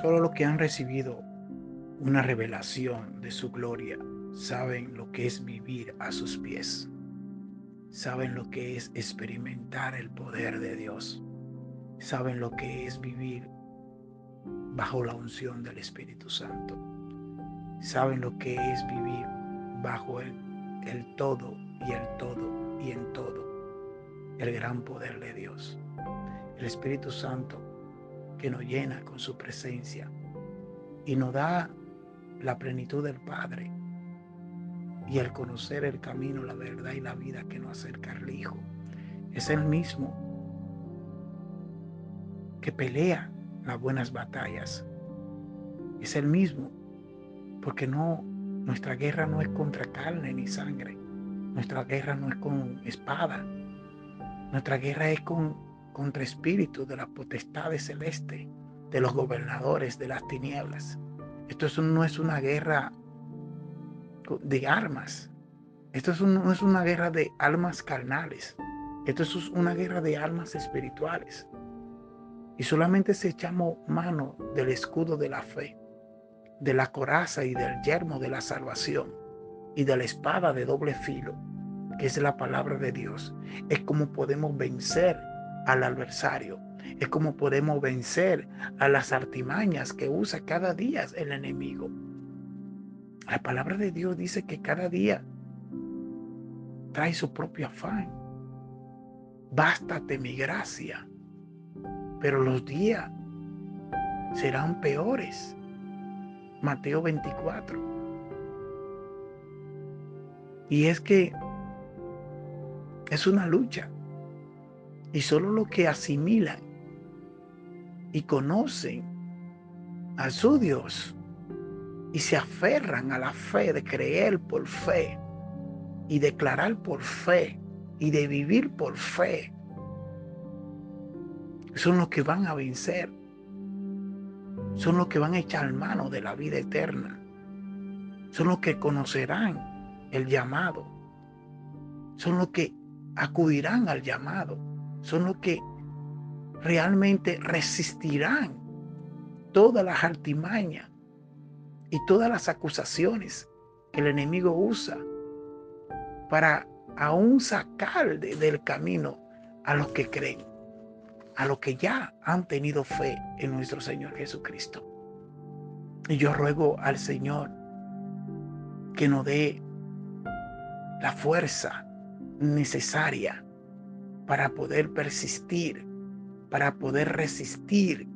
Solo los que han recibido una revelación de su gloria saben lo que es vivir a sus pies. Saben lo que es experimentar el poder de Dios. Saben lo que es vivir bajo la unción del Espíritu Santo. Saben lo que es vivir bajo el, el todo y el todo y en todo. El gran poder de Dios. El Espíritu Santo que nos llena con su presencia y nos da la plenitud del Padre y el conocer el camino, la verdad y la vida que nos acerca al Hijo. Es el mismo que pelea las buenas batallas. Es el mismo, porque no, nuestra guerra no es contra carne ni sangre. Nuestra guerra no es con espada. Nuestra guerra es con, contra espíritus de las potestades celestes, de los gobernadores de las tinieblas. Esto no es una guerra de armas. Esto no es una guerra de almas carnales. Esto es una guerra de almas espirituales. Y solamente si echamos mano del escudo de la fe, de la coraza y del yermo de la salvación y de la espada de doble filo, que es la palabra de Dios, es como podemos vencer al adversario. Es como podemos vencer a las artimañas que usa cada día el enemigo. La palabra de Dios dice que cada día trae su propio afán. Bástate mi gracia pero los días serán peores. Mateo 24. Y es que es una lucha. Y solo los que asimilan y conocen a su Dios y se aferran a la fe de creer por fe y declarar por fe y de vivir por fe son los que van a vencer. Son los que van a echar mano de la vida eterna. Son los que conocerán el llamado. Son los que acudirán al llamado. Son los que realmente resistirán todas las artimañas y todas las acusaciones que el enemigo usa para aún sacar del camino a los que creen a los que ya han tenido fe en nuestro Señor Jesucristo. Y yo ruego al Señor que nos dé la fuerza necesaria para poder persistir, para poder resistir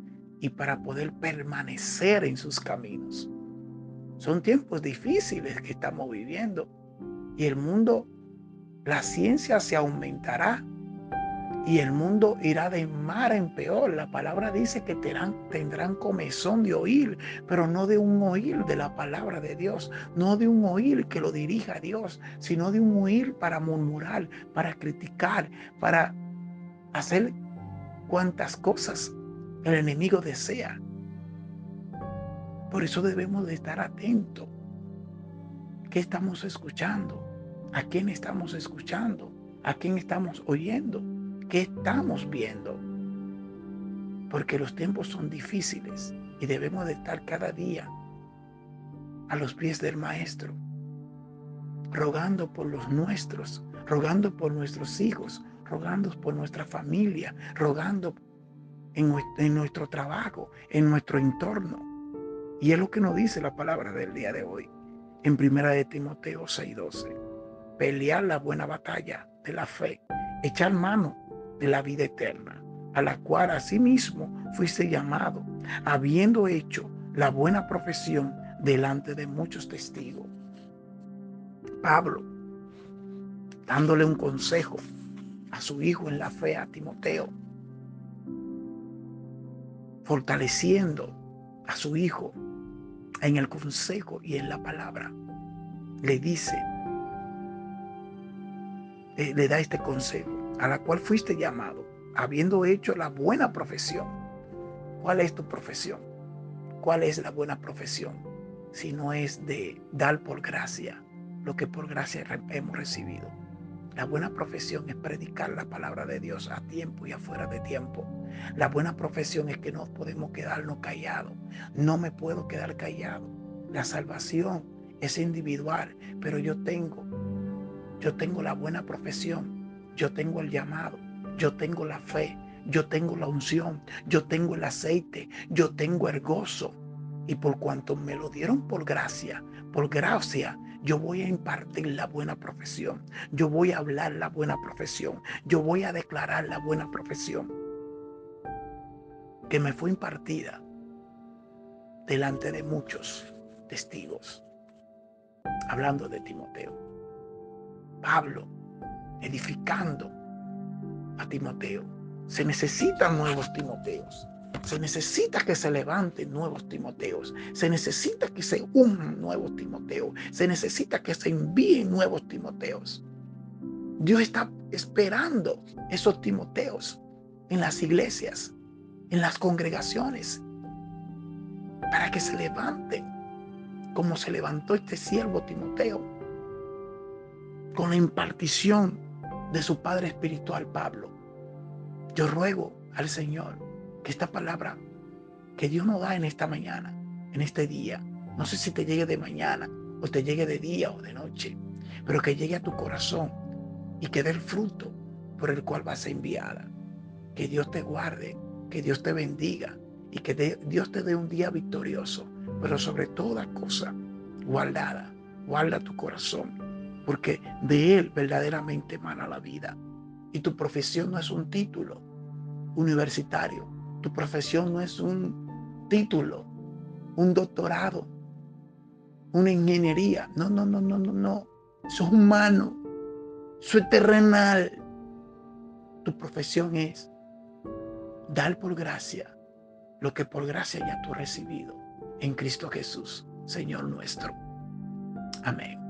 y para poder permanecer en sus caminos. Son tiempos difíciles que estamos viviendo y el mundo, la ciencia se aumentará y el mundo irá de mar en peor. La palabra dice que tendrán, comezón de oír, pero no de un oír de la palabra de Dios, no de un oír que lo dirija a Dios, sino de un oír para murmurar, para criticar, para hacer cuantas cosas el enemigo desea. Por eso debemos de estar atentos. ¿Qué estamos escuchando? ¿A quién estamos escuchando? ¿A quién estamos oyendo? ¿Qué estamos viendo? Porque los tiempos son difíciles y debemos de estar cada día a los pies del Maestro, rogando por los nuestros, rogando por nuestros hijos, rogando por nuestra familia, rogando en, en nuestro trabajo, en nuestro entorno. Y es lo que nos dice la palabra del día de hoy, en primera de Timoteo 6:12. Pelear la buena batalla de la fe, echar mano de la vida eterna, a la cual asimismo fuiste llamado, habiendo hecho la buena profesión delante de muchos testigos. Pablo, dándole un consejo a su hijo en la fe, a Timoteo, fortaleciendo a su hijo en el consejo y en la palabra, le dice, eh, le da este consejo a la cual fuiste llamado, habiendo hecho la buena profesión. ¿Cuál es tu profesión? ¿Cuál es la buena profesión? Si no es de dar por gracia lo que por gracia hemos recibido. La buena profesión es predicar la palabra de Dios a tiempo y afuera de tiempo. La buena profesión es que no podemos quedarnos callados. No me puedo quedar callado. La salvación es individual, pero yo tengo, yo tengo la buena profesión, yo tengo el llamado, yo tengo la fe, yo tengo la unción, yo tengo el aceite, yo tengo el gozo. Y por cuanto me lo dieron por gracia, por gracia, yo voy a impartir la buena profesión. Yo voy a hablar la buena profesión. Yo voy a declarar la buena profesión que me fue impartida delante de muchos testigos. Hablando de Timoteo. Pablo edificando a Timoteo. Se necesitan nuevos Timoteos. Se necesita que se levanten nuevos Timoteos. Se necesita que se unan nuevos Timoteos. Se necesita que se envíen nuevos Timoteos. Dios está esperando esos Timoteos en las iglesias, en las congregaciones, para que se levanten como se levantó este siervo Timoteo con la impartición de su padre espiritual Pablo. Yo ruego al Señor que esta palabra que Dios nos da en esta mañana, en este día, no sé si te llegue de mañana o te llegue de día o de noche, pero que llegue a tu corazón y que dé el fruto por el cual vas a enviada. Que Dios te guarde, que Dios te bendiga y que Dios te dé un día victorioso, pero sobre toda cosa, guardada, guarda tu corazón, porque de Él verdaderamente emana la vida. Y tu profesión no es un título universitario, tu profesión no es un título, un doctorado, una ingeniería. No, no, no, no, no, no. Eso es humano. Eso es terrenal. Tu profesión es dar por gracia lo que por gracia ya tú has recibido en Cristo Jesús, Señor nuestro. Amén.